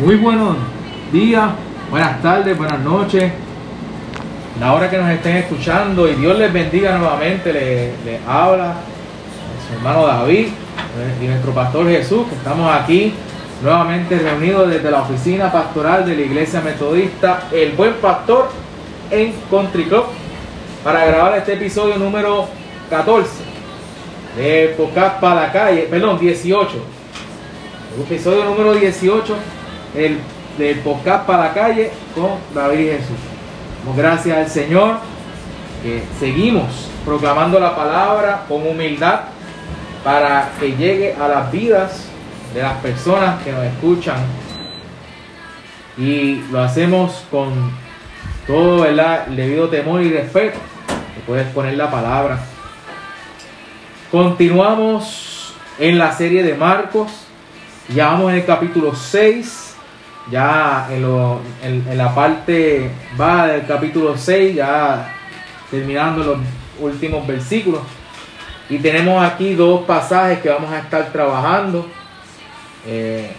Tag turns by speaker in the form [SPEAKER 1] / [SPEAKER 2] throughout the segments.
[SPEAKER 1] Muy buenos días, buenas tardes, buenas noches. La hora que nos estén escuchando y Dios les bendiga nuevamente, les, les habla su hermano David y nuestro pastor Jesús, que estamos aquí nuevamente reunidos desde la oficina pastoral de la iglesia metodista El Buen Pastor en Country Club para grabar este episodio número 14 de Podcast para la calle, perdón, 18. El episodio número 18 el, del Podcast para la calle con David Jesús. Gracias al Señor que seguimos proclamando la palabra con humildad para que llegue a las vidas de las personas que nos escuchan y lo hacemos con todo el debido temor y respeto que puedes poner la palabra. Continuamos en la serie de Marcos, ya vamos en el capítulo 6, ya en, lo, en, en la parte va del capítulo 6, ya terminando los últimos versículos. Y tenemos aquí dos pasajes que vamos a estar trabajando. Eh,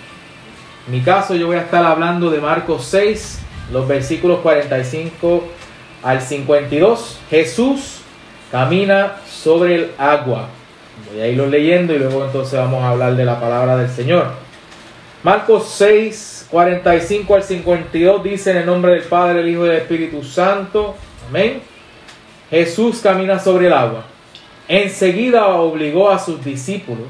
[SPEAKER 1] en mi caso yo voy a estar hablando de Marcos 6, los versículos 45 al 52. Jesús camina sobre el agua. Voy a irlo leyendo y luego entonces vamos a hablar de la palabra del Señor. Marcos 6, 45 al 52 dice en el nombre del Padre, el Hijo y del Espíritu Santo. Amén. Jesús camina sobre el agua. Enseguida obligó a sus discípulos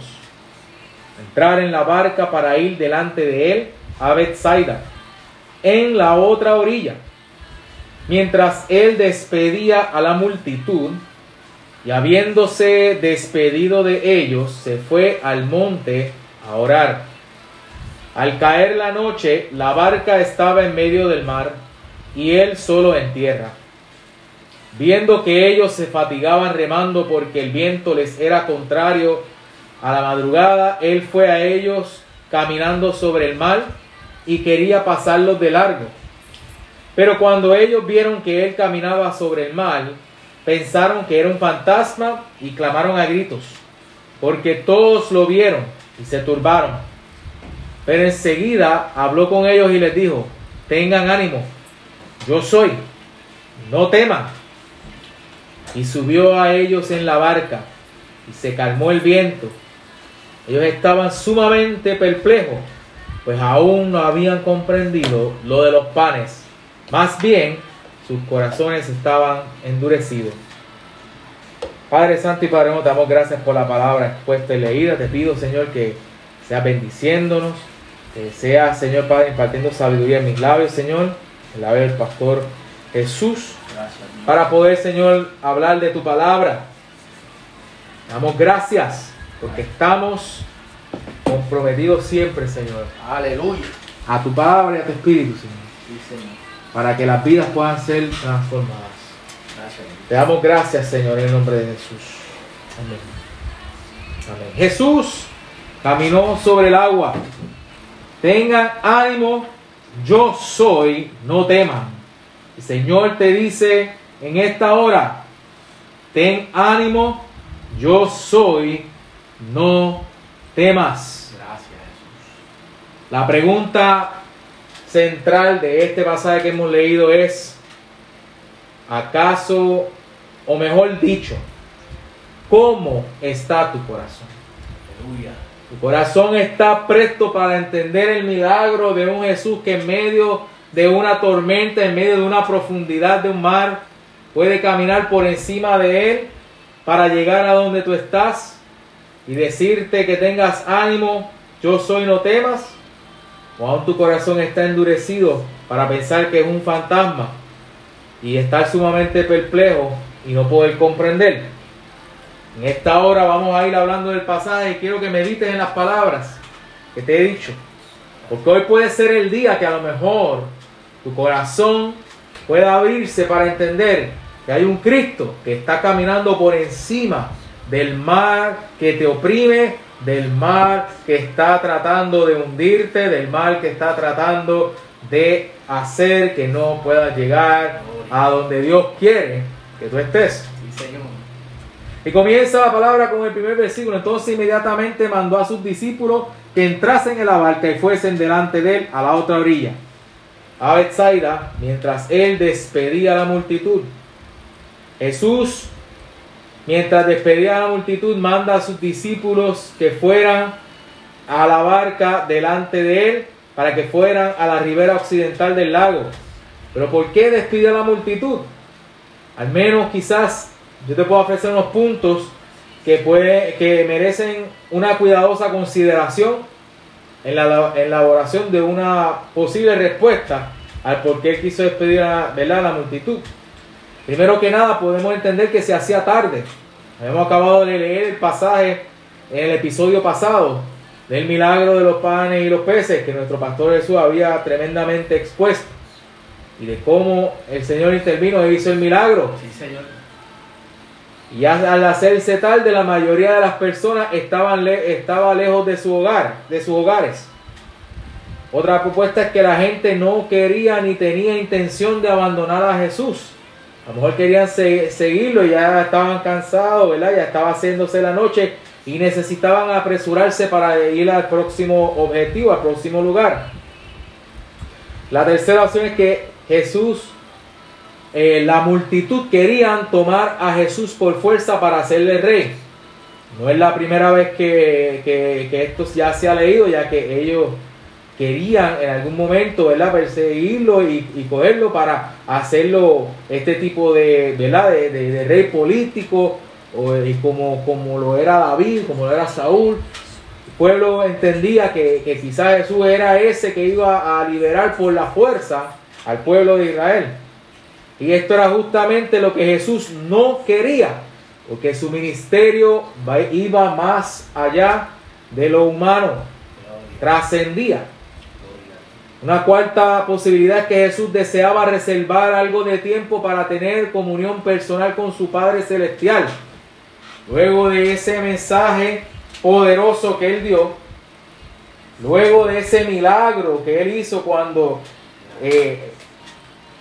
[SPEAKER 1] a entrar en la barca para ir delante de él a Bethsaida, en la otra orilla. Mientras él despedía a la multitud, y habiéndose despedido de ellos, se fue al monte a orar. Al caer la noche, la barca estaba en medio del mar, y él solo en tierra. Viendo que ellos se fatigaban remando porque el viento les era contrario a la madrugada, él fue a ellos caminando sobre el mar y quería pasarlos de largo. Pero cuando ellos vieron que él caminaba sobre el mar, pensaron que era un fantasma y clamaron a gritos, porque todos lo vieron y se turbaron. Pero enseguida habló con ellos y les dijo, tengan ánimo, yo soy, no teman y subió a ellos en la barca y se calmó el viento. Ellos estaban sumamente perplejos, pues aún no habían comprendido lo de los panes. Más bien, sus corazones estaban endurecidos. Padre Santo y Padre, te damos gracias por la palabra expuesta y leída. Te pido, Señor, que sea bendiciéndonos, que sea, Señor Padre, impartiendo sabiduría en mis labios, Señor, el labio del pastor Jesús para poder, Señor, hablar de tu palabra. Damos gracias porque estamos comprometidos siempre, Señor.
[SPEAKER 2] Aleluya.
[SPEAKER 1] A tu palabra y a tu espíritu, Señor.
[SPEAKER 2] Sí, Señor.
[SPEAKER 1] Para que las vidas puedan ser transformadas.
[SPEAKER 2] Gracias.
[SPEAKER 1] Te damos gracias, Señor, en el nombre de Jesús. Amén. Amén. Jesús caminó sobre el agua. Tengan ánimo, yo soy, no teman. El Señor te dice en esta hora, ten ánimo, yo soy, no temas.
[SPEAKER 2] Gracias, Jesús.
[SPEAKER 1] La pregunta central de este pasaje que hemos leído es, ¿acaso, o mejor dicho, cómo está tu corazón?
[SPEAKER 2] Aleluya.
[SPEAKER 1] Tu corazón está presto para entender el milagro de un Jesús que en medio de una tormenta, en medio de una profundidad de un mar, puede caminar por encima de él para llegar a donde tú estás y decirte que tengas ánimo, yo soy, no temas. O aún tu corazón está endurecido para pensar que es un fantasma y estar sumamente perplejo y no poder comprender. En esta hora vamos a ir hablando del pasaje y quiero que medites en las palabras que te he dicho. Porque hoy puede ser el día que a lo mejor tu corazón pueda abrirse para entender que hay un Cristo que está caminando por encima del mar que te oprime, del mar que está tratando de hundirte, del mar que está tratando de hacer que no puedas llegar a donde Dios quiere que tú estés.
[SPEAKER 2] Sí, Señor.
[SPEAKER 1] Y comienza la palabra con el primer versículo. Entonces inmediatamente mandó a sus discípulos que entrasen en la barca y fuesen delante de él a la otra orilla, a Bethsaida, mientras él despedía a la multitud. Jesús, mientras despedía a la multitud, manda a sus discípulos que fueran a la barca delante de él para que fueran a la ribera occidental del lago. Pero ¿por qué despide a la multitud? Al menos quizás yo te puedo ofrecer unos puntos que, puede, que merecen una cuidadosa consideración en la elaboración de una posible respuesta al por qué quiso despedir a, la multitud. Primero que nada podemos entender que se hacía tarde. Hemos acabado de leer el pasaje en el episodio pasado del milagro de los panes y los peces que nuestro pastor Jesús había tremendamente expuesto y de cómo el Señor intervino e hizo el milagro.
[SPEAKER 2] Sí, Señor.
[SPEAKER 1] Y al hacerse tarde, la mayoría de las personas estaban estaba lejos de su hogar, de sus hogares. Otra propuesta es que la gente no quería ni tenía intención de abandonar a Jesús. A lo mejor querían seguirlo, ya estaban cansados, ¿verdad? Ya estaba haciéndose la noche y necesitaban apresurarse para ir al próximo objetivo, al próximo lugar. La tercera opción es que Jesús, eh, la multitud querían tomar a Jesús por fuerza para hacerle rey. No es la primera vez que, que, esto ya se ha leído, ya que ellos querían en algún momento ¿verdad? perseguirlo y, y cogerlo para hacerlo este tipo de, ¿verdad? de, de rey político y como, como lo era David, como lo era Saúl. El pueblo entendía que, que quizás Jesús era ese que iba a liberar por la fuerza al pueblo de Israel. Y esto era justamente lo que Jesús no quería, porque su ministerio iba más allá de lo humano, trascendía. Una cuarta posibilidad es que Jesús deseaba reservar algo de tiempo para tener comunión personal con su Padre Celestial. Luego de ese mensaje poderoso que él dio, luego de ese milagro que él hizo cuando eh,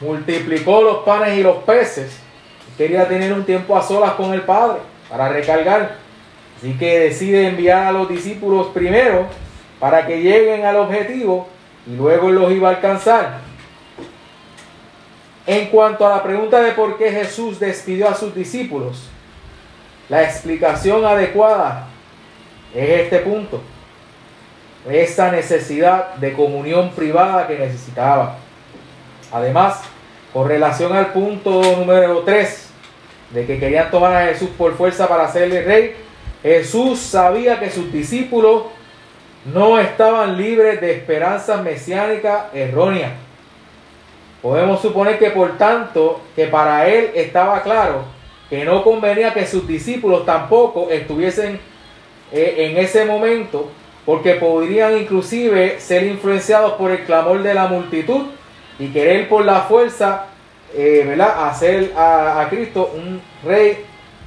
[SPEAKER 1] multiplicó los panes y los peces, quería tener un tiempo a solas con el Padre para recargar. Así que decide enviar a los discípulos primero para que lleguen al objetivo y luego los iba a alcanzar. En cuanto a la pregunta de por qué Jesús despidió a sus discípulos, la explicación adecuada es este punto. Esa necesidad de comunión privada que necesitaba. Además, con relación al punto número 3, de que querían tomar a Jesús por fuerza para hacerle rey, Jesús sabía que sus discípulos no estaban libres de esperanzas mesiánicas erróneas. Podemos suponer que por tanto, que para él estaba claro que no convenía que sus discípulos tampoco estuviesen eh, en ese momento, porque podrían inclusive ser influenciados por el clamor de la multitud y querer por la fuerza eh, ¿verdad? hacer a, Cristo un rey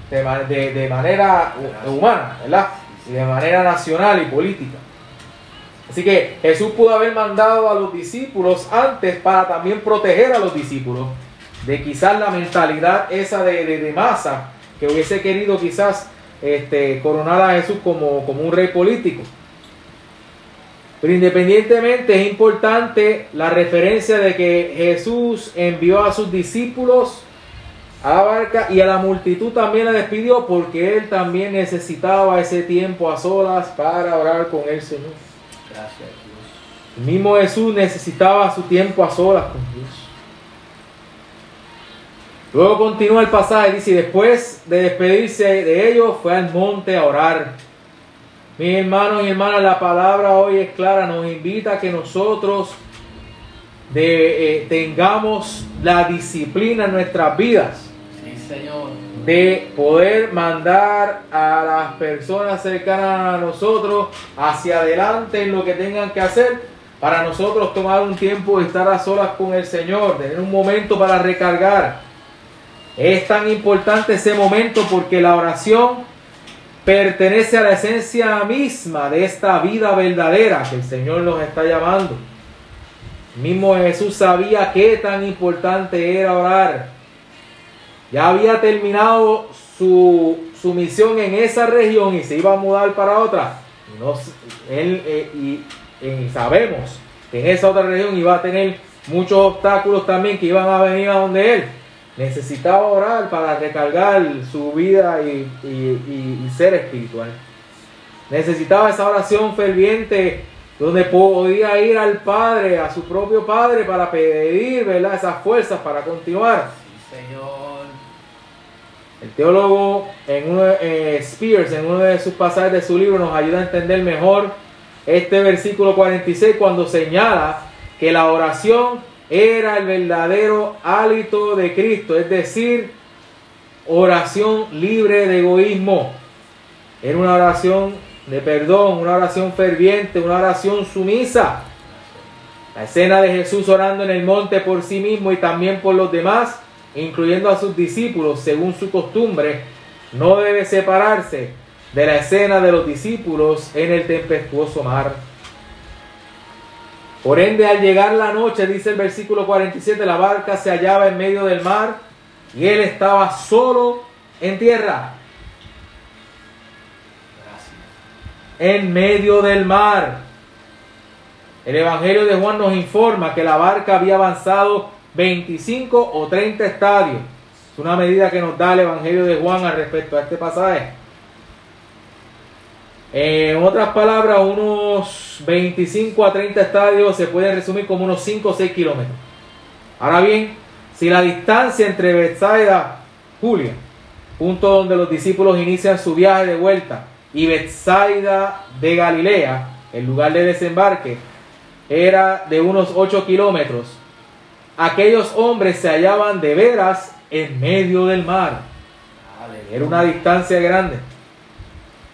[SPEAKER 1] de, de, manera humana, ¿verdad? Y de manera nacional y política. Así que Jesús pudo haber mandado a los discípulos antes para también proteger a los discípulos de quizás la mentalidad esa de, masa que hubiese querido quizás este, coronar a Jesús como, como un rey político. Pero independientemente es importante la referencia de que Jesús envió a sus discípulos a la barca y a la multitud también la despidió porque él también necesitaba ese tiempo a solas para orar con el Señor.
[SPEAKER 2] Gracias Dios.
[SPEAKER 1] El mismo Jesús necesitaba su tiempo a solas con Dios. Luego continúa el pasaje, dice, y después de despedirse de ellos, fue al monte a orar. Mis hermanos y hermanas, la palabra hoy es clara, nos invita a que nosotros de, eh, tengamos la disciplina en nuestras vidas.
[SPEAKER 2] Sí, Señor.
[SPEAKER 1] De poder mandar a las personas cercanas a nosotros hacia adelante en lo que tengan que hacer para nosotros tomar un tiempo de estar a solas con el Señor, tener un momento para recargar es tan importante ese momento porque la oración pertenece a la esencia misma de esta vida verdadera que el Señor nos está llamando. mismo Jesús sabía qué tan importante era orar. Ya había terminado su, su misión en esa región y se iba a mudar para otra. No, él, eh, y, y sabemos que en esa otra región iba a tener muchos obstáculos también que iban a venir a donde él. Necesitaba orar para recargar su vida y, y, y ser espiritual. Necesitaba esa oración ferviente donde podía ir al Padre, a su propio Padre, para pedir ¿verdad? esas fuerzas para continuar.
[SPEAKER 2] Sí, Señor.
[SPEAKER 1] El teólogo en uno, eh, Spears, en uno de sus pasajes de su libro, nos ayuda a entender mejor este versículo 46 cuando señala que la oración era el verdadero hálito de Cristo, es decir, oración libre de egoísmo. Era una oración de perdón, una oración ferviente, una oración sumisa. La escena de Jesús orando en el monte por sí mismo y también por los demás, incluyendo a sus discípulos, según su costumbre, no debe separarse de la escena de los discípulos en el tempestuoso mar. Por ende, al llegar la noche, dice el versículo 47, la barca se hallaba en medio del mar y él estaba solo en tierra. en medio del mar. El Evangelio de Juan nos informa que la barca había avanzado 25 o 30 estadios. Es una medida que nos da el Evangelio de Juan al respecto a este pasaje. En otras palabras, unos 25 a 30 estadios se puede resumir como unos 5 o 6 kilómetros. Ahora bien, si la distancia entre Bethsaida, Julia, punto donde los discípulos inician su viaje de vuelta, y Bethsaida de Galilea, el lugar de desembarque, era de unos 8 kilómetros. Aquellos hombres se hallaban de veras en medio del mar. Era una distancia grande.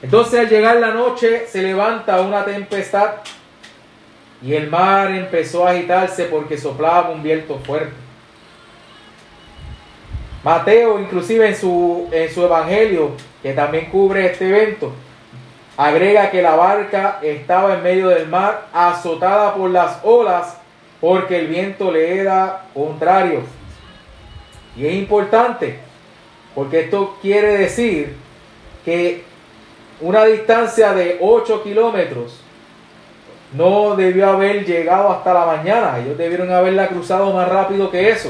[SPEAKER 1] Entonces al llegar la noche se levanta una tempestad y el mar empezó a agitarse porque soplaba un viento fuerte. Mateo inclusive en su, en su evangelio, que también cubre este evento, Agrega que la barca estaba en medio del mar, azotada por las olas, porque el viento le era contrario. Y es importante, porque esto quiere decir que una distancia de 8 kilómetros no debió haber llegado hasta la mañana. Ellos debieron haberla cruzado más rápido que eso.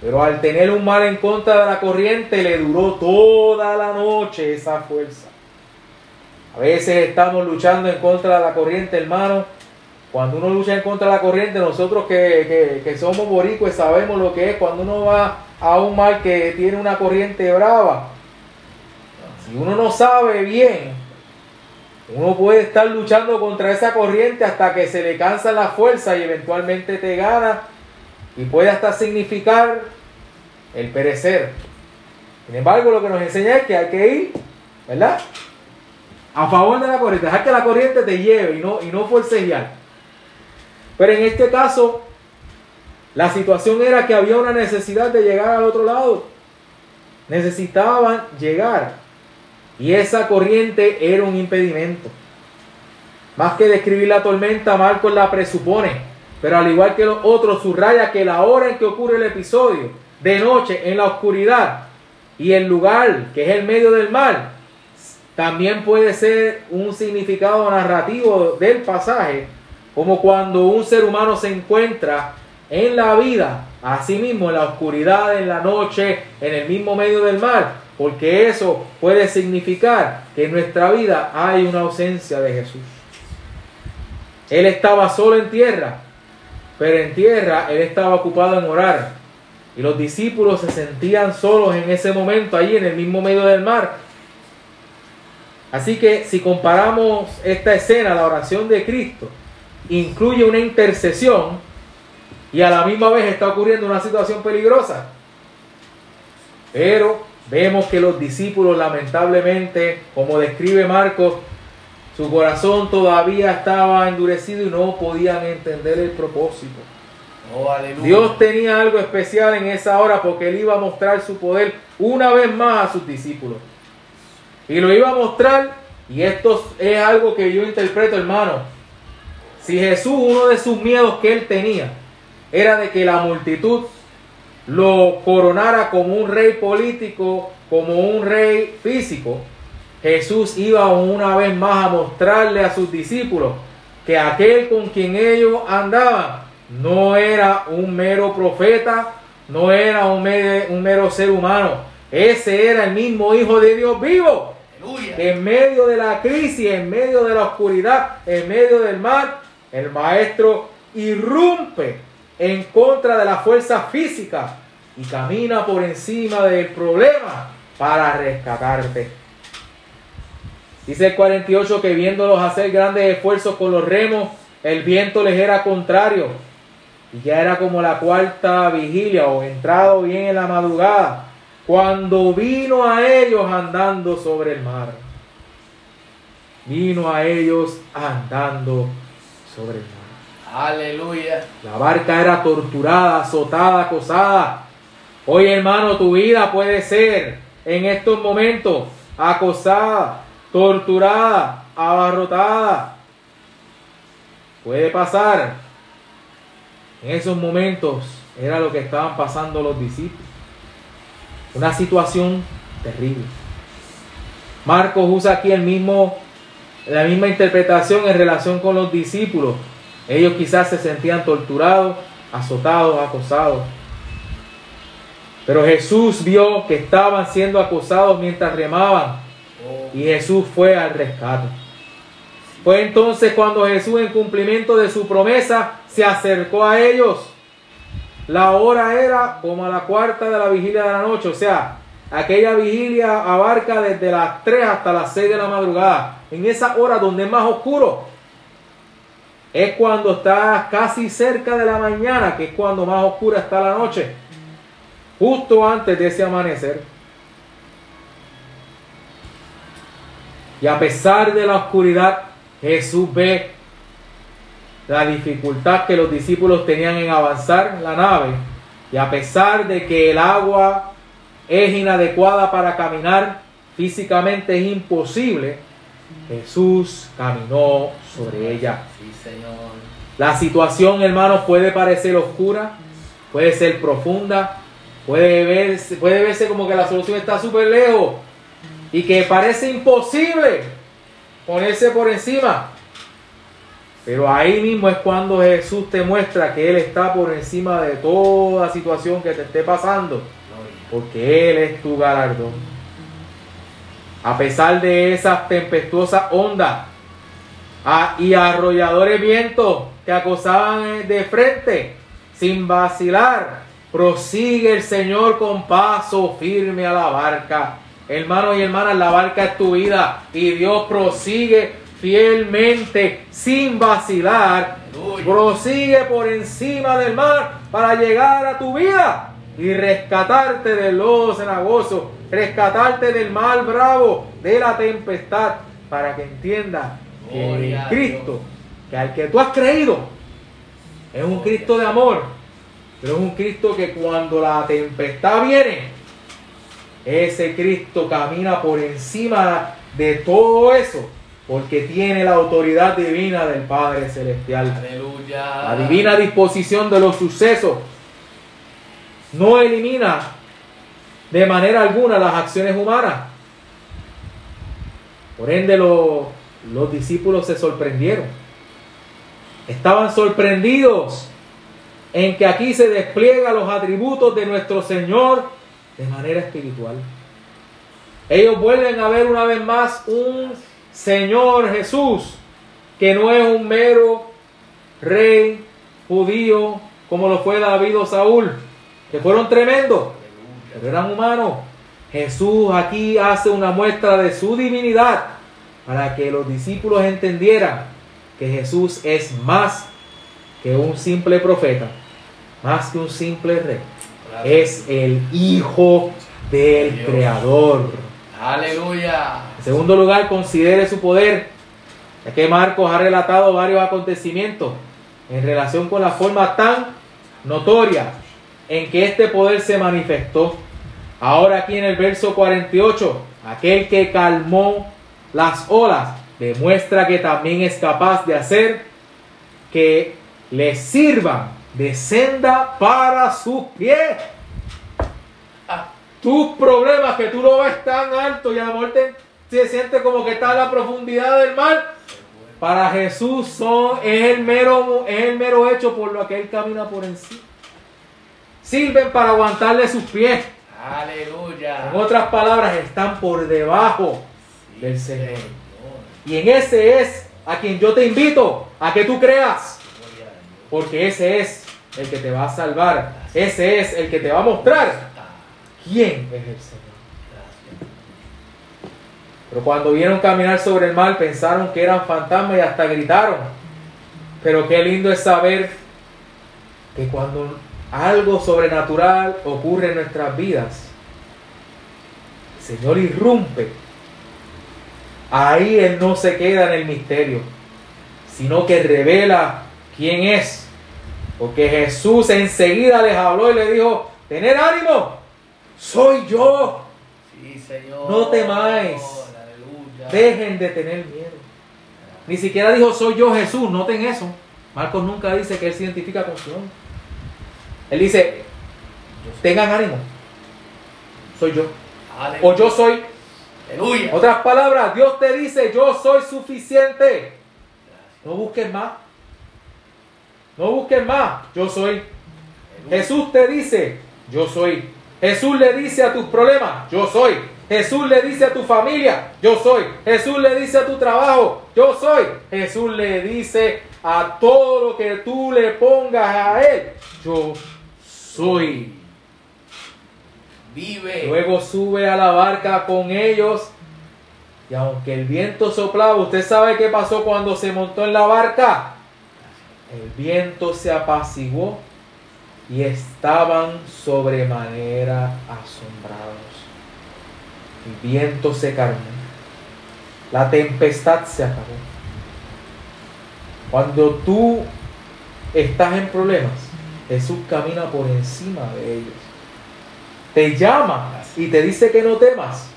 [SPEAKER 1] Pero al tener un mar en contra de la corriente, le duró toda la noche esa fuerza. A veces estamos luchando en contra de la corriente, hermano. Cuando uno lucha en contra de la corriente, nosotros que, somos boricues sabemos lo que es cuando uno va a un mar que tiene una corriente brava. Si uno no sabe bien, uno puede estar luchando contra esa corriente hasta que se le cansa la fuerza y eventualmente te gana y puede hasta significar el perecer. Sin embargo, lo que nos enseña es que hay que ir, ¿verdad? a favor de la corriente, dejar que la corriente te lleve y no, y no forcejear. Pero en este caso, la situación era que había una necesidad de llegar al otro lado. Necesitaban llegar. Y esa corriente era un impedimento. Más que describir la tormenta, Marcos la presupone. Pero al igual que los otros, subraya que la hora en que ocurre el episodio, de noche, en la oscuridad, y el lugar, que es el medio del mar, también puede ser un significado narrativo del pasaje, como cuando un ser humano se encuentra en la vida, así mismo en la oscuridad, en la noche, en el mismo medio del mar, porque eso puede significar que en nuestra vida hay una ausencia de Jesús. Él estaba solo en tierra, pero en tierra él estaba ocupado en orar. Y los discípulos se sentían solos en ese momento, ahí en el mismo medio del mar, Así que si comparamos esta escena, la oración de Cristo, incluye una intercesión y a la misma vez está ocurriendo una situación peligrosa. Pero vemos que los discípulos lamentablemente, como describe Marcos, su corazón todavía estaba endurecido y no podían entender el propósito. Oh, Dios tenía algo especial en esa hora porque él iba a mostrar su poder una vez más a sus discípulos. Y lo iba a mostrar, y esto es algo que yo interpreto, hermano. Si Jesús, uno de sus miedos que él tenía, era de que la multitud lo coronara como un rey político, como un rey físico, Jesús iba una vez más a mostrarle a sus discípulos que aquel con quien ellos andaban no era un mero profeta, no era un mero, un mero ser humano, ese era el mismo Hijo de Dios vivo. En medio de la crisis, en medio de la oscuridad, en medio del mal, el Maestro irrumpe en contra de la fuerza física y camina por encima del problema para rescatarte. Dice el 48 que viéndolos hacer grandes esfuerzos con los remos, el viento les era contrario. Y ya era como la cuarta vigilia o entrado bien en la madrugada, cuando vino a ellos andando sobre el mar. Vino a ellos andando sobre el mar.
[SPEAKER 2] Aleluya.
[SPEAKER 1] La barca era torturada, azotada, acosada. Hoy, hermano, tu vida puede ser en estos momentos acosada, torturada, abarrotada. Puede pasar. En esos momentos era lo que estaban pasando los discípulos. Una situación terrible. Marcos usa aquí el mismo, la misma interpretación en relación con los discípulos. Ellos quizás se sentían torturados, azotados, acosados. Pero Jesús vio que estaban siendo acosados mientras remaban y Jesús fue al rescate. Fue entonces cuando Jesús en cumplimiento de su promesa se acercó a ellos. La hora era como a la cuarta de la vigilia de la noche, o sea, aquella vigilia abarca desde las 3 hasta las 6 de la madrugada. En esa hora donde es más oscuro, es cuando está casi cerca de la mañana, que es cuando más oscura está la noche justo antes de ese amanecer. Y a pesar de la oscuridad, Jesús ve la dificultad que los discípulos tenían en avanzar la nave. Y a pesar de que el agua es inadecuada para caminar, físicamente es imposible, Jesús caminó sobre ella. La situación, hermanos, puede parecer oscura, puede ser profunda, Puede verse, puede verse como que la solución está súper lejos y que parece imposible ponerse por encima. Pero ahí mismo es cuando Jesús te muestra que Él está por encima de toda situación que te esté pasando. Porque Él es tu galardón. A pesar de esas tempestuosas ondas y arrolladores vientos que acosaban de frente, sin vacilar, Prosigue el Señor con paso firme a la barca. Hermanos y hermanas, la barca es tu vida y Dios prosigue fielmente, sin vacilar. Prosigue por encima del mar para llegar a tu vida y rescatarte del lodo cenagoso, rescatarte del mal bravo, de la tempestad, para que entiendas que el Cristo, que al que tú has creído, es un Cristo de amor pero es un Cristo que cuando la tempestad viene, ese Cristo camina por encima de todo eso, porque tiene la autoridad divina del Padre Celestial.
[SPEAKER 2] Aleluya.
[SPEAKER 1] La divina disposición de los sucesos no elimina de manera alguna las acciones humanas. Por ende, los, los discípulos se sorprendieron. Estaban sorprendidos en que aquí se despliegan los atributos de nuestro Señor de manera espiritual. Ellos vuelven a ver una vez más un Señor Jesús que no es un mero rey judío como lo fue David o Saúl, que fueron tremendos, pero eran humanos. Jesús aquí hace una muestra de su divinidad para que los discípulos entendieran que Jesús es más que un simple profeta más que un simple rey, es el Hijo del Creador.
[SPEAKER 2] Aleluya.
[SPEAKER 1] En segundo lugar, considere su poder, ya que Marcos ha relatado varios acontecimientos en relación con la forma tan notoria en que este poder se manifestó. Ahora aquí en el verso 48, aquel que calmó las olas demuestra que también es capaz de hacer que le sirvan de senda para sus pies. Tus problemas que tú lo ves tan alto y a la muerte se siente como que está en la profundidad del mar. Para Jesús son, es, el mero, es el mero hecho por lo que Él camina por encima. Sirven para aguantarle sus pies.
[SPEAKER 2] Aleluya.
[SPEAKER 1] En otras palabras, están por debajo
[SPEAKER 2] Sí,
[SPEAKER 1] del Señor. Y en ese es a quien yo te invito a que tú creas. Porque ese es el que te va a salvar. Ese es el que te va a mostrar quién es el Señor. Pero cuando vieron caminar sobre el mar pensaron que eran fantasmas y hasta gritaron. Pero qué lindo es saber que cuando algo sobrenatural ocurre en nuestras vidas, el Señor irrumpe. Ahí Él no se queda en el misterio, sino que revela quién es. Porque Jesús enseguida les habló y le dijo, tener ánimo, soy yo.
[SPEAKER 2] Sí, Señor.
[SPEAKER 1] No temáis.
[SPEAKER 2] Aleluya.
[SPEAKER 1] Dejen de tener miedo. Ni siquiera dijo soy yo Jesús, noten eso. Marcos nunca dice que él se identifica con su nombre. Él dice, tengan ánimo. Soy yo.
[SPEAKER 2] Aleluya.
[SPEAKER 1] O yo soy.
[SPEAKER 2] Aleluya.
[SPEAKER 1] Otras palabras, Dios te dice, yo soy suficiente. No busques más. No busques más. Yo soy.
[SPEAKER 2] Aleluya.
[SPEAKER 1] Jesús te dice, yo soy. Jesús le dice a tus problemas, yo soy. Jesús le dice a tu familia, yo soy. Jesús le dice a tu trabajo, yo soy. Jesús le dice a todo lo que tú le pongas a Él, yo soy.
[SPEAKER 2] Vive.
[SPEAKER 1] Luego sube a la barca con ellos. Y aunque el viento soplaba, ¿usted sabe qué pasó cuando se montó en la barca? El viento se apaciguó y estaban sobremanera asombrados. El viento se calmó. La tempestad se acabó. Cuando tú estás en problemas, Jesús camina por encima de ellos. Te llama y te dice que no temas,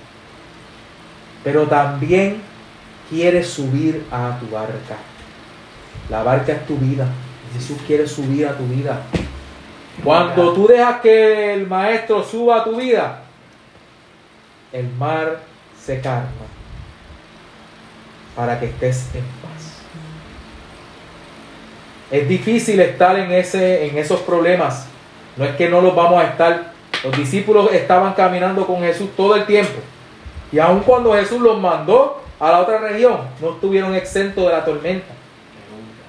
[SPEAKER 1] pero también quiere subir a tu barca. La barca es tu vida. Jesús quiere subir a tu vida. Cuando tú dejas que el maestro suba a tu vida, el mar se calma para que estés en paz. Es difícil estar en, ese, en esos problemas. No es que no los vamos a estar. Los discípulos estaban caminando con Jesús todo el tiempo. Y aun cuando Jesús los mandó a la otra región, no estuvieron exentos de la tormenta.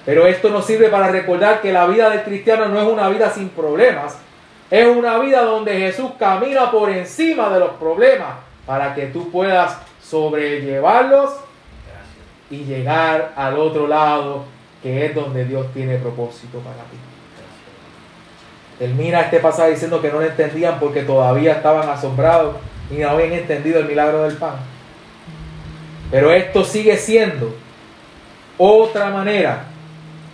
[SPEAKER 1] Pero esto nos sirve para recordar que la vida del cristiano no es una vida sin problemas. Es una vida donde Jesús camina por encima de los problemas para que tú puedas sobrellevarlos y llegar al otro lado, que es donde Dios tiene propósito para ti. Termina este pasaje diciendo que no lo entendían porque todavía estaban asombrados y no habían entendido el milagro del pan. Pero esto sigue siendo otra manera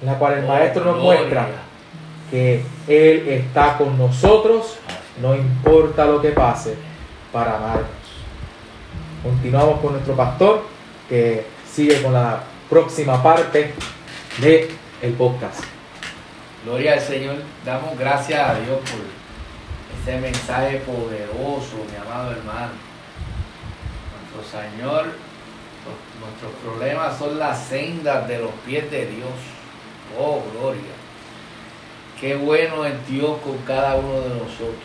[SPEAKER 1] en la cual el maestro nos muestra que Él está con nosotros, no importa lo que pase, para amarnos. Continuamos con nuestro pastor que sigue con la próxima parte de el podcast.
[SPEAKER 2] Gloria al Señor. Damos gracias a Dios por este mensaje poderoso, mi amado hermano. Nuestro Señor, nuestros problemas son las sendas de los pies de Dios. Oh, gloria. Qué bueno es Dios con cada uno de nosotros.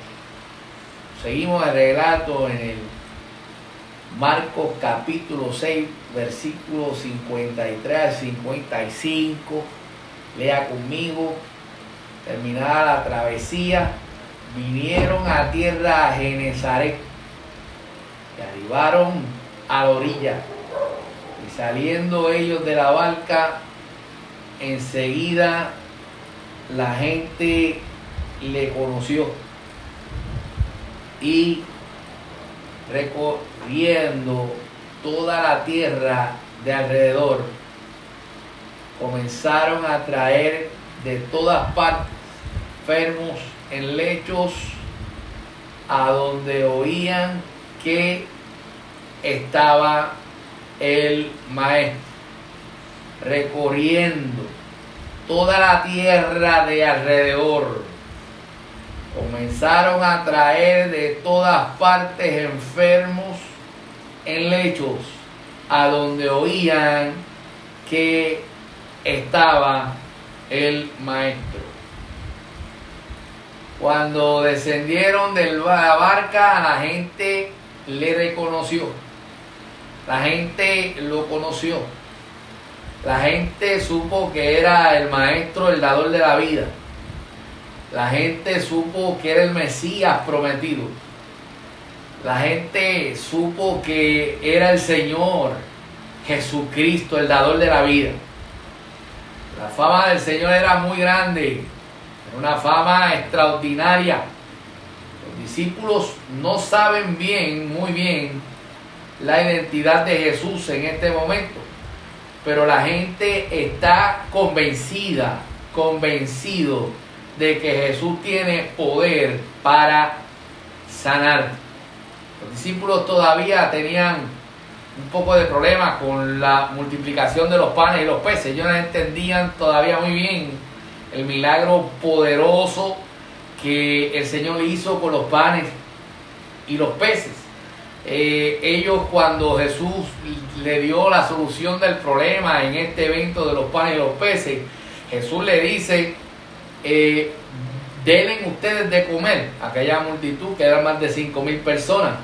[SPEAKER 2] Seguimos el relato en el Marcos capítulo 6, versículos 53 al 55. Lea conmigo. Terminada la travesía, vinieron a tierra a Genezaret y arribaron a la orilla. Y saliendo ellos de la barca, enseguida la gente le conoció y recorriendo toda la tierra de alrededor, comenzaron a traer de todas partes enfermos en lechos a donde oían que estaba el maestro recorriendo toda la tierra de alrededor. Comenzaron a traer de todas partes enfermos en lechos a donde oían que estaba el maestro. Cuando descendieron de la barca, la gente le reconoció. La gente lo conoció. La gente supo que era el maestro, el dador de la vida. La gente supo que era el Mesías prometido. La gente supo que era el Señor Jesucristo, el dador de la vida. La fama del Señor era muy grande, una fama extraordinaria. Los discípulos no saben bien, muy bien, la identidad de Jesús en este momento, pero la gente está convencida, convencido de que Jesús tiene poder para sanar. Los discípulos todavía tenían un poco de problema con la multiplicación de los panes y los peces. Ellos no entendían todavía muy bien el milagro poderoso que el Señor hizo con los panes y los peces. Eh, ellos cuando Jesús le dio la solución del problema en este evento de los panes y los peces, Jesús le dice, eh, ustedes de comer a aquella multitud que eran más de cinco mil personas.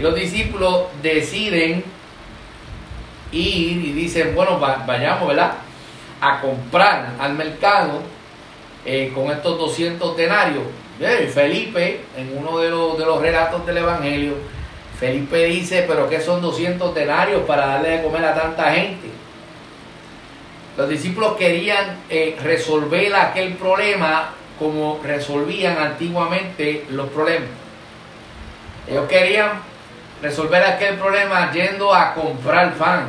[SPEAKER 2] Y los discípulos deciden ir y dicen, bueno, vayamos, ¿verdad? A comprar al mercado eh, con estos 200 denarios. Felipe, en uno de los, de los relatos del Evangelio, Felipe dice, pero ¿qué son 200 denarios para darle de comer a tanta gente? Los discípulos querían eh, resolver aquel problema como resolvían antiguamente los problemas. Ellos querían resolver aquel problema yendo a comprar pan.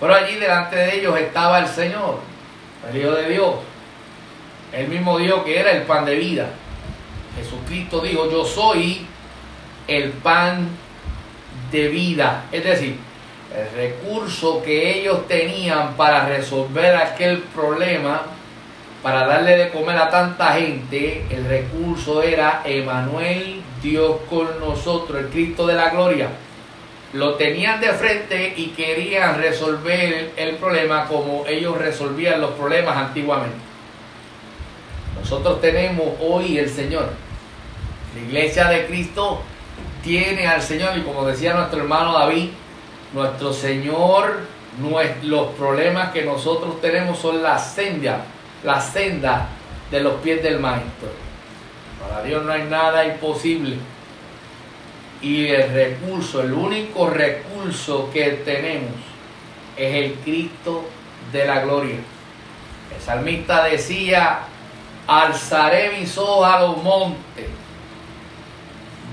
[SPEAKER 2] Pero allí delante de ellos estaba el Señor, el Hijo de Dios, el mismo Dios que era el pan de vida. Jesucristo dijo, yo soy el pan de vida. Es decir, el recurso que ellos tenían para resolver aquel problema, para darle de comer a tanta gente, el recurso era Emanuel, Dios con nosotros, el Cristo de la gloria. Lo tenían de frente y querían resolver el problema como ellos resolvían los problemas antiguamente. Nosotros tenemos hoy el Señor. La iglesia de Cristo tiene al Señor y como decía nuestro hermano David, nuestro Señor, los problemas que nosotros tenemos son la senda, la senda de los pies del Maestro. Para Dios no hay nada imposible. Y el recurso, el único recurso que tenemos es el Cristo de la gloria. El salmista decía, alzaré mis ojos a los montes.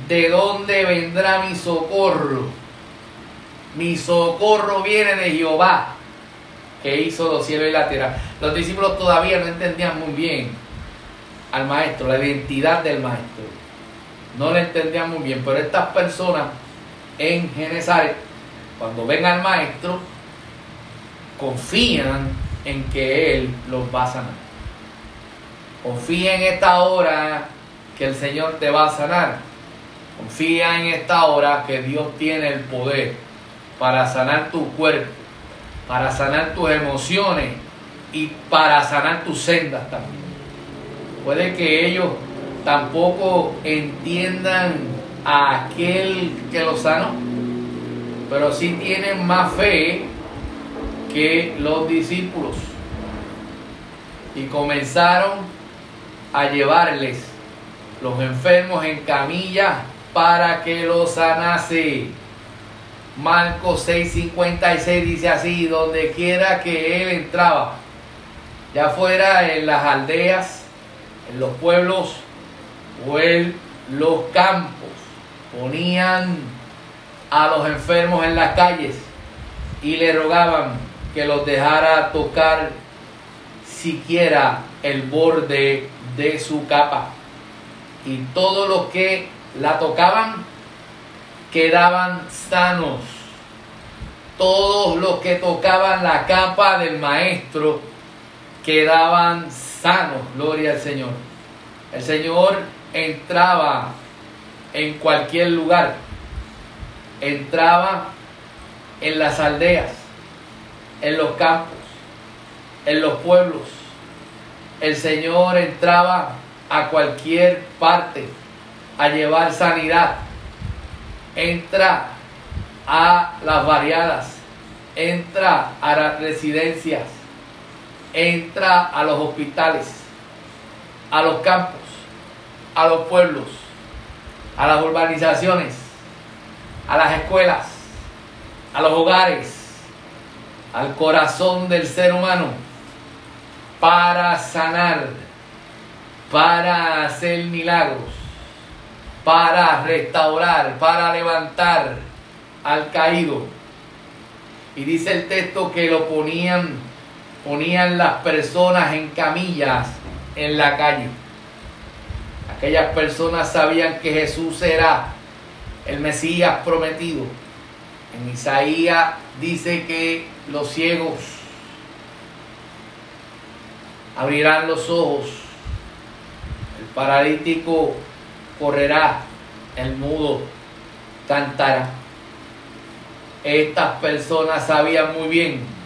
[SPEAKER 2] ¿De dónde vendrá mi socorro? Mi socorro viene de Jehová, que hizo los cielos y la tierra. Los discípulos todavía no entendían muy bien al maestro, la identidad del maestro. No le entendían muy bien, pero estas personas en Genesaret, cuando ven al maestro, confían en que Él los va a sanar. Confía en esta hora que el Señor te va a sanar. Confía en esta hora que Dios tiene el poder para sanar tu cuerpo, para sanar tus emociones y para sanar tus sendas también. Puede que ellos tampoco entiendan a aquel que lo sanó, pero sí tienen más fe que los discípulos. Y comenzaron a llevarles los enfermos en camilla para que los sanase. Marcos 6:56 dice así, donde quiera que él entraba, ya fuera en las aldeas, en los pueblos o en los campos, ponían a los enfermos en las calles y le rogaban que los dejara tocar siquiera el borde de su capa. Y todos los que la tocaban quedaban sanos. Todos los que tocaban la capa del maestro quedaban sanos, gloria al Señor. El Señor entraba en cualquier lugar, entraba en las aldeas, en los campos, en los pueblos. El Señor entraba a cualquier parte a llevar sanidad. Entra a las variadas, entra a las residencias, entra a los hospitales, a los campos, a los pueblos, a las urbanizaciones, a las escuelas, a los hogares, al corazón del ser humano para sanar, para hacer milagros, para restaurar, para levantar al caído. Y dice el texto que lo ponían, ponían las personas en camillas en la calle. Aquellas personas sabían que Jesús era el Mesías prometido. En Isaías dice que los ciegos abrirán los ojos, el paralítico correrá, el mudo cantará. Estas personas sabían muy bien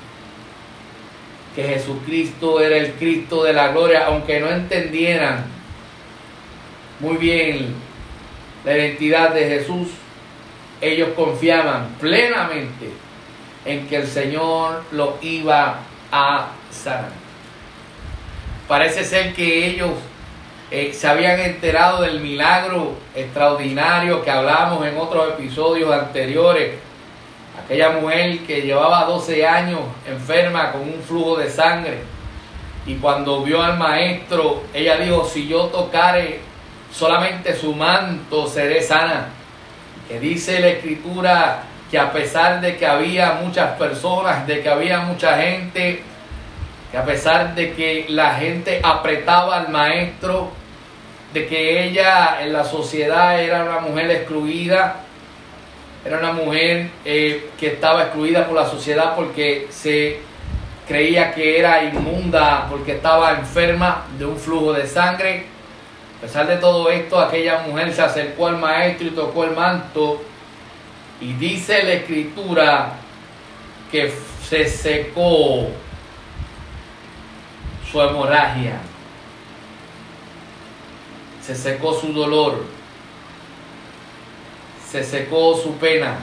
[SPEAKER 2] que Jesucristo era el Cristo de la gloria, aunque no entendieran muy bien la identidad de Jesús, ellos confiaban plenamente en que el Señor lo iba a sanar. Parece ser que ellos eh, se habían enterado del milagro extraordinario que hablamos en otros episodios anteriores. Aquella mujer que llevaba 12 años enferma con un flujo de sangre y cuando vio al maestro, ella dijo, si yo tocare solamente su manto, seré sana. Que dice la escritura que a pesar de que había muchas personas, de que había mucha gente, que a pesar de que la gente apretaba al maestro, de que ella en la sociedad era una mujer excluida, era una mujer eh, que estaba excluida por la sociedad porque se creía que era inmunda, porque estaba enferma de un flujo de sangre. A pesar de todo esto, aquella mujer se acercó al maestro y tocó el manto. Y dice la escritura que se secó su hemorragia se secó su dolor, se secó su pena,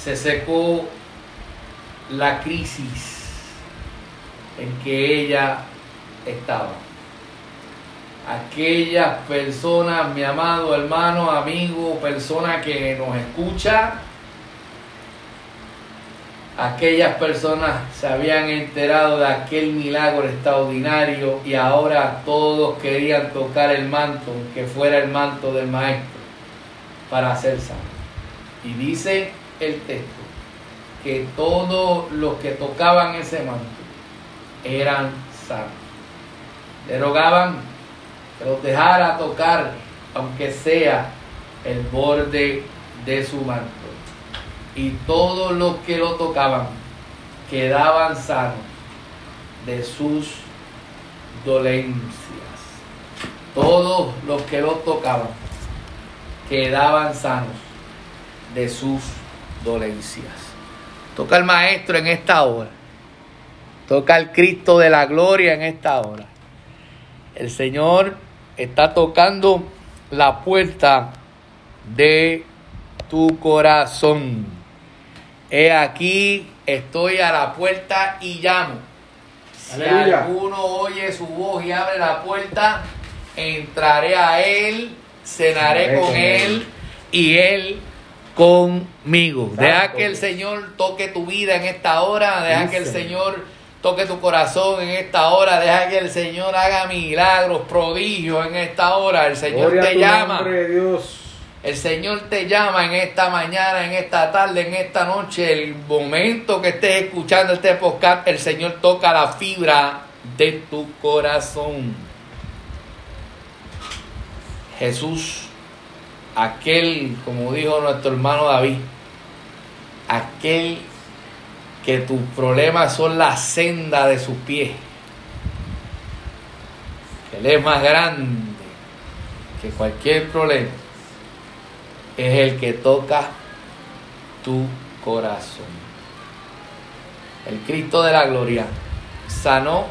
[SPEAKER 2] se secó la crisis en que ella estaba. Aquellas personas, mi amado hermano, amigo, persona que nos escucha, aquellas personas se habían enterado de aquel milagro extraordinario y ahora todos querían tocar el manto, que fuera el manto del maestro, para hacer sano. Y dice el texto que todos los que tocaban ese manto eran sanos. Le rogaban que los dejara tocar, aunque sea el borde de su manto y todos los que lo tocaban quedaban sanos de sus dolencias. Todos los que lo tocaban quedaban sanos de sus dolencias. Toca el Maestro en esta hora. Toca el Cristo de la gloria en esta hora. El Señor está tocando la puerta de tu corazón. He aquí, estoy a la puerta y llamo. Si alguno oye su voz y abre la puerta, entraré a él, cenaré con él y él conmigo. Deja que el Señor toque tu vida en esta hora, deja que el Señor toque tu corazón en esta hora, deja que el Señor haga milagros, prodigios en esta hora. El Señor te llama. Dios. El Señor te llama en esta mañana, en esta tarde, en esta noche, el momento que estés escuchando este podcast, el Señor toca la fibra de tu corazón. Jesús, aquel, como dijo nuestro hermano David, aquel que tus problemas son la senda de sus pies. Él es más grande que cualquier problema es el que toca tu corazón. El Cristo de la gloria sanó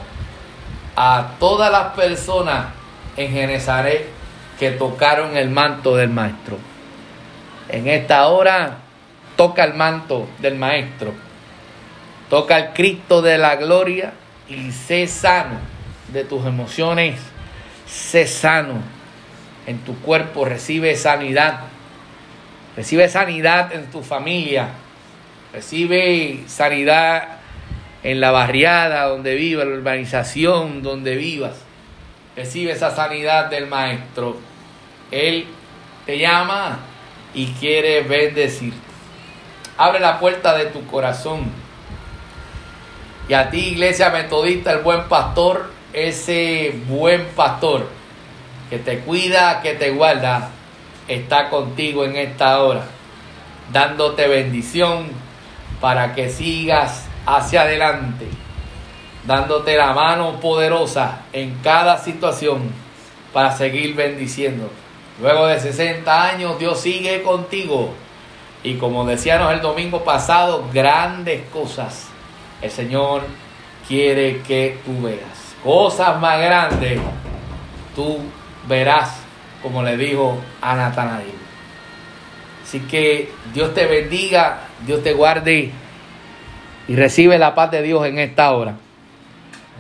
[SPEAKER 2] a todas las personas en Genezaret que tocaron el manto del maestro. En esta hora toca el manto del maestro. Toca el Cristo de la gloria y sé sano de tus emociones. Sé sano en tu cuerpo. Recibe sanidad. Recibe sanidad en tu familia. Recibe sanidad en la barriada donde vivas, en la urbanización donde vivas. Recibe esa sanidad del Maestro. Él te llama y quiere bendecirte. Abre la puerta de tu corazón. Y a ti, iglesia metodista, el buen pastor, ese buen pastor que te cuida, que te guarda, está contigo en esta hora, dándote bendición para que sigas hacia adelante, dándote la mano poderosa en cada situación para seguir bendiciendo. Luego de 60 años, Dios sigue contigo. Y como decíamos el domingo pasado, grandes cosas el Señor quiere que tú veas. Cosas más grandes tú verás, como le dijo a Natanael. Así que Dios te bendiga, Dios te guarde y recibe la paz de Dios en esta hora.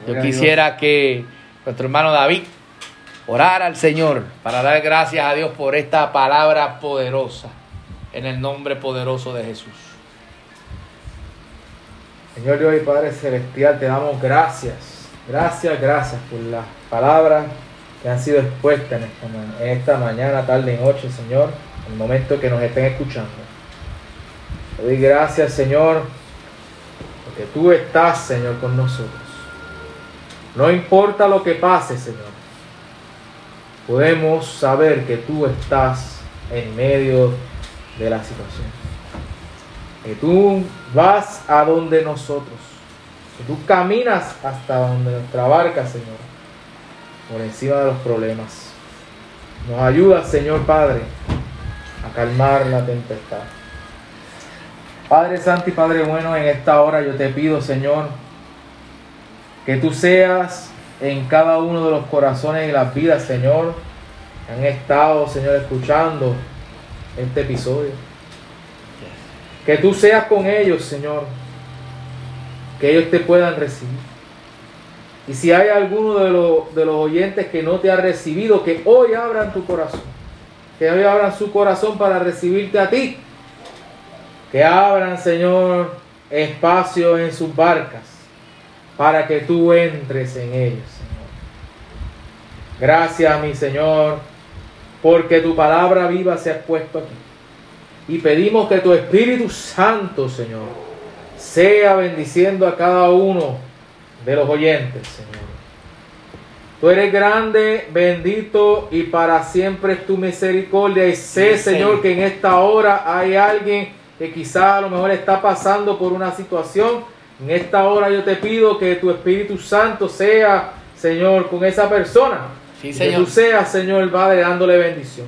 [SPEAKER 2] Yo quisiera que nuestro hermano David orara al Señor para dar gracias a Dios por esta palabra poderosa en el nombre poderoso de Jesús.
[SPEAKER 1] Señor Dios y Padre Celestial, te damos gracias, gracias, gracias por las palabras que han sido expuestas en esta, en esta mañana, tarde y noche, Señor, en el momento que nos estén escuchando. Te doy gracias, Señor, porque tú estás, Señor, con nosotros. No importa lo que pase, Señor, podemos saber que tú estás en medio de la situación. Que tú vas a donde nosotros. Que tú caminas hasta donde nuestra barca, Señor. Por encima de los problemas. Nos ayuda, Señor Padre, a calmar la tempestad. Padre Santo y Padre bueno, en esta hora yo te pido, Señor, que tú seas en cada uno de los corazones y las vidas, Señor, que han estado, Señor, escuchando este episodio. Que tú seas con ellos, Señor. Que ellos te puedan recibir. Y si hay alguno de los, de los oyentes que no te ha recibido, que hoy abran tu corazón. Que hoy abran su corazón para recibirte a ti. Que abran, Señor, espacio en sus barcas para que tú entres en ellos, Señor. Gracias, mi Señor, porque tu palabra viva se ha puesto aquí. Y pedimos que tu Espíritu Santo, Señor, sea bendiciendo a cada uno de los oyentes, Señor. Tú eres grande, bendito y para siempre es tu misericordia. Y sé, Señor, que en esta hora hay alguien que quizá a lo mejor está pasando por una situación. En esta hora yo te pido que tu Espíritu Santo sea, Señor, con esa persona
[SPEAKER 2] Sí,
[SPEAKER 1] que
[SPEAKER 2] Señor.
[SPEAKER 1] tú seas, Señor, Padre, dándole bendición.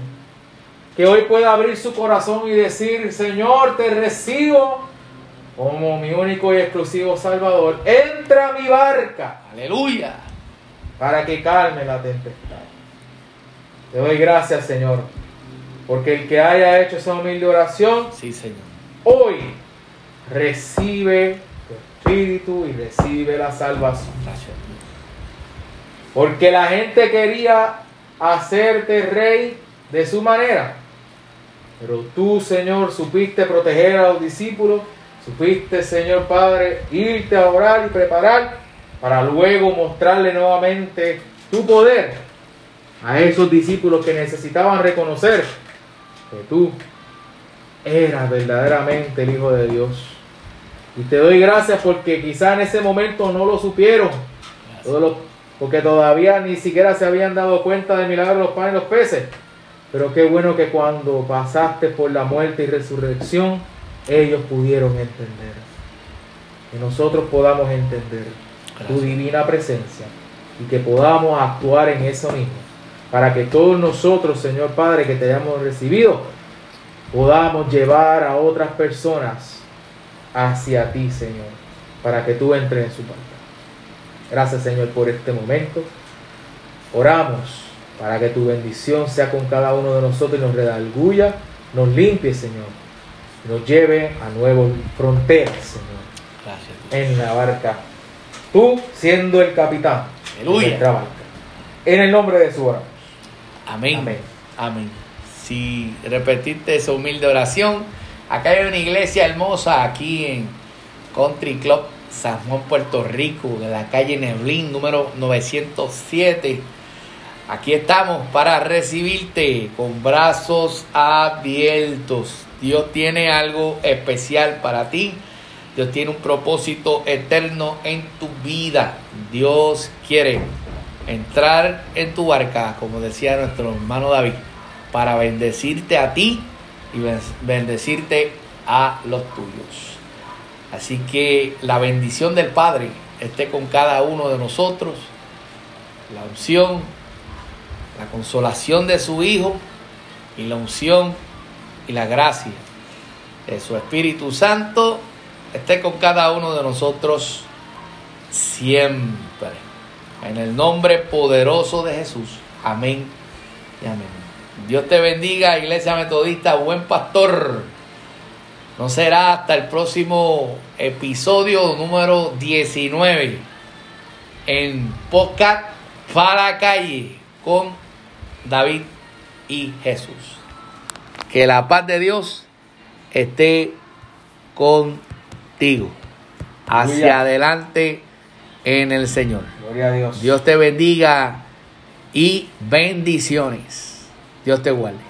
[SPEAKER 1] Que hoy pueda abrir su corazón y decir, Señor, te recibo como mi único y exclusivo Salvador. Entra a mi barca
[SPEAKER 2] Aleluya.
[SPEAKER 1] para que calme la tempestad. Te doy gracias, Señor, porque el que haya hecho esa humilde oración,
[SPEAKER 2] Sí, Señor.
[SPEAKER 1] hoy recibe espíritu y recibe la salvación. Porque la gente quería hacerte rey de su manera. Pero tú, Señor, supiste proteger a los discípulos. Supiste, Señor Padre, irte a orar y preparar para luego mostrarle nuevamente tu poder a esos discípulos que necesitaban reconocer que tú eras verdaderamente el Hijo de Dios. Y te doy gracias porque quizá en ese momento no lo supieron. Todos los- porque todavía ni siquiera se habían dado cuenta del milagro de los panes y los peces. Pero qué bueno que cuando pasaste por la muerte y resurrección, ellos pudieron entender. Que nosotros podamos entender tu divina presencia y que podamos actuar en eso mismo. Para que todos nosotros, Señor Padre, que te hayamos recibido, podamos llevar a otras personas hacia ti, Señor, para que tú entres en su parte. Gracias, Señor, por este momento. Oramos para que tu bendición sea con cada uno de nosotros y nos redalguya, nos limpie, Señor, nos lleve a nuevas fronteras, Señor,
[SPEAKER 2] Gracias.
[SPEAKER 1] en la barca. Tú siendo el capitán
[SPEAKER 2] Aleluya.
[SPEAKER 1] de nuestra barca. En el nombre de su oramos.
[SPEAKER 2] Amén.
[SPEAKER 1] Amén.
[SPEAKER 2] Amén. Si repetiste esa humilde oración, acá hay una iglesia hermosa aquí en Country Club San Juan, Puerto Rico, de la calle Neblín, número 907. Aquí estamos para recibirte con brazos abiertos. Dios tiene algo especial para ti. Dios tiene un propósito eterno en tu vida. Dios quiere entrar en tu barca, como decía nuestro hermano David, para bendecirte a ti y ben- bendecirte a los tuyos. Así que la bendición del Padre esté con cada uno de nosotros, la unción, la consolación de su Hijo y la unción y la gracia de su Espíritu Santo esté con cada uno de nosotros siempre. En el nombre poderoso de Jesús. Amén y amén. Dios te bendiga, Iglesia Metodista, buen pastor. No será hasta el próximo episodio número 19 en podcast para la calle con David y Jesús. Que la paz de Dios esté contigo. Hacia adelante en el Señor.
[SPEAKER 1] Gloria a Dios.
[SPEAKER 2] Dios te bendiga y bendiciones. Dios te guarde.